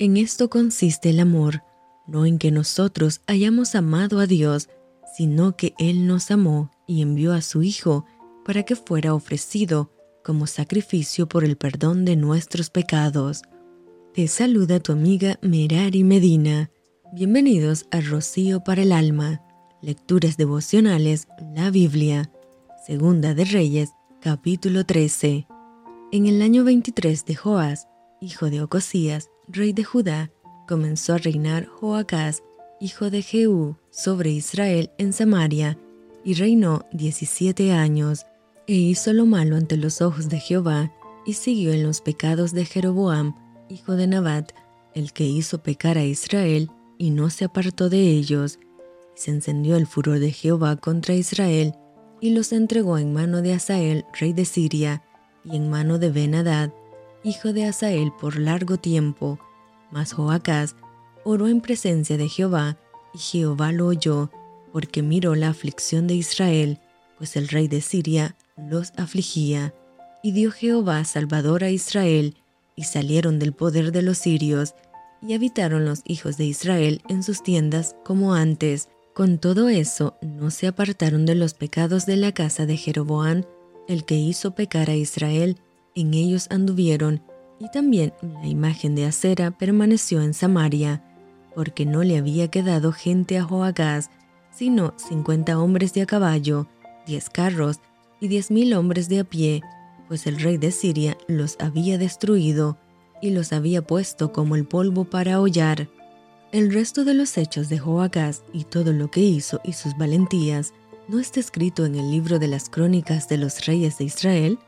En esto consiste el amor, no en que nosotros hayamos amado a Dios, sino que Él nos amó y envió a su Hijo para que fuera ofrecido como sacrificio por el perdón de nuestros pecados. Te saluda tu amiga Merari Medina. Bienvenidos a Rocío para el Alma, Lecturas Devocionales, la Biblia, Segunda de Reyes, capítulo 13. En el año 23 de Joás, hijo de Ocosías, rey de Judá, comenzó a reinar Joacás, hijo de Jehú, sobre Israel en Samaria, y reinó 17 años, e hizo lo malo ante los ojos de Jehová, y siguió en los pecados de Jeroboam, hijo de Nabat, el que hizo pecar a Israel, y no se apartó de ellos. Se encendió el furor de Jehová contra Israel, y los entregó en mano de Asael, rey de Siria, y en mano de Ben-Hadad, hijo de Asael, por largo tiempo. Mas Joacás oró en presencia de Jehová, y Jehová lo oyó, porque miró la aflicción de Israel, pues el rey de Siria los afligía. Y dio Jehová salvador a Israel, y salieron del poder de los sirios, y habitaron los hijos de Israel en sus tiendas como antes. Con todo eso, no se apartaron de los pecados de la casa de Jeroboam, el que hizo pecar a Israel, en ellos anduvieron, y también la imagen de acera permaneció en Samaria, porque no le había quedado gente a Joacás, sino cincuenta hombres de a caballo, diez carros y diez mil hombres de a pie, pues el rey de Siria los había destruido y los había puesto como el polvo para hollar. El resto de los hechos de Joacás y todo lo que hizo y sus valentías no está escrito en el libro de las crónicas de los reyes de Israel.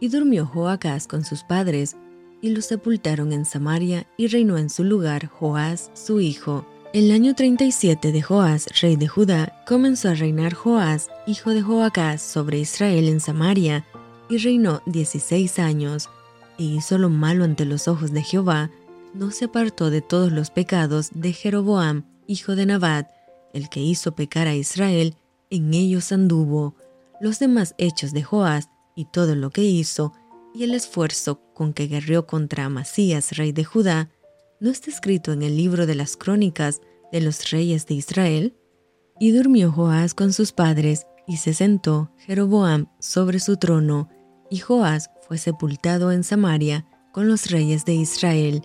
Y durmió Joacás con sus padres, y los sepultaron en Samaria, y reinó en su lugar Joás su hijo. El año 37 de Joás, rey de Judá, comenzó a reinar Joás, hijo de Joacás, sobre Israel en Samaria, y reinó dieciséis años, e hizo lo malo ante los ojos de Jehová, no se apartó de todos los pecados de Jeroboam, hijo de Nabat, el que hizo pecar a Israel, en ellos anduvo. Los demás hechos de Joás y todo lo que hizo, y el esfuerzo con que guerreó contra Amasías, rey de Judá, ¿no está escrito en el libro de las crónicas de los reyes de Israel? Y durmió Joás con sus padres, y se sentó Jeroboam sobre su trono, y Joás fue sepultado en Samaria con los reyes de Israel.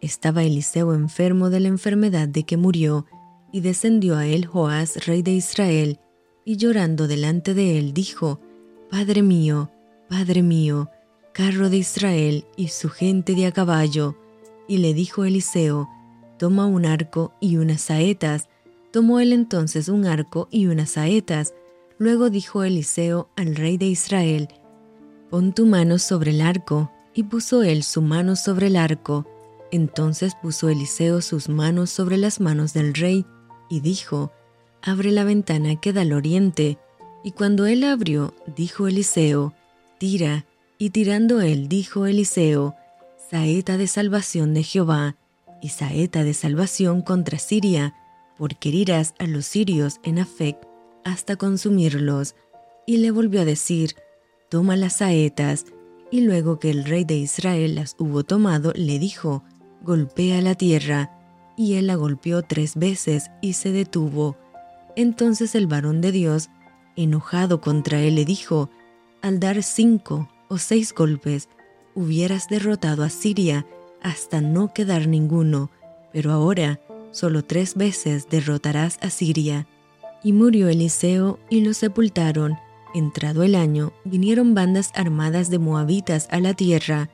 Estaba Eliseo enfermo de la enfermedad de que murió, y descendió a él Joás, rey de Israel, y llorando delante de él dijo, Padre mío, Padre mío, carro de Israel y su gente de a caballo. Y le dijo Eliseo, Toma un arco y unas saetas. Tomó él entonces un arco y unas saetas. Luego dijo Eliseo al rey de Israel, Pon tu mano sobre el arco. Y puso él su mano sobre el arco. Entonces puso Eliseo sus manos sobre las manos del rey, y dijo, Abre la ventana que da al oriente. Y cuando él abrió, dijo Eliseo, Tira. Y tirando él, dijo Eliseo, Saeta de salvación de Jehová, y saeta de salvación contra Siria, porque herirás a los sirios en Afec hasta consumirlos. Y le volvió a decir, toma las saetas, y luego que el rey de Israel las hubo tomado, le dijo, golpea la tierra, y él la golpeó tres veces y se detuvo. Entonces el varón de Dios, enojado contra él, le dijo, al dar cinco o seis golpes, hubieras derrotado a Siria hasta no quedar ninguno, pero ahora solo tres veces derrotarás a Siria. Y murió Eliseo y lo sepultaron, Entrado el año, vinieron bandas armadas de moabitas a la tierra,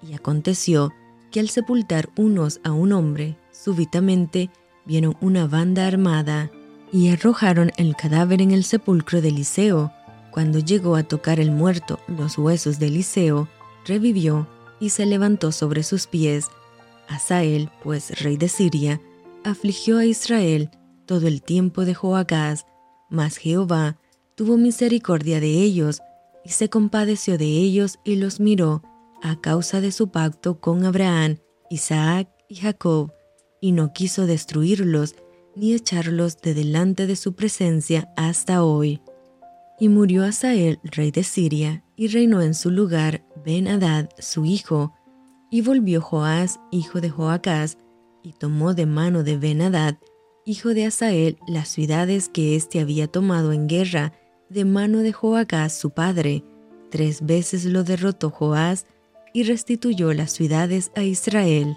y aconteció que al sepultar unos a un hombre, súbitamente vieron una banda armada, y arrojaron el cadáver en el sepulcro de Eliseo. Cuando llegó a tocar el muerto los huesos de Eliseo, revivió y se levantó sobre sus pies. Asael, pues rey de Siria, afligió a Israel todo el tiempo de Joacás, mas Jehová tuvo misericordia de ellos y se compadeció de ellos y los miró a causa de su pacto con Abraham, Isaac y Jacob, y no quiso destruirlos ni echarlos de delante de su presencia hasta hoy. Y murió Asael, rey de Siria, y reinó en su lugar Ben-Hadad, su hijo. Y volvió Joás, hijo de Joacás, y tomó de mano de Benadad, hijo de Asael, las ciudades que éste había tomado en guerra, de mano de Joacás su padre. Tres veces lo derrotó Joás y restituyó las ciudades a Israel.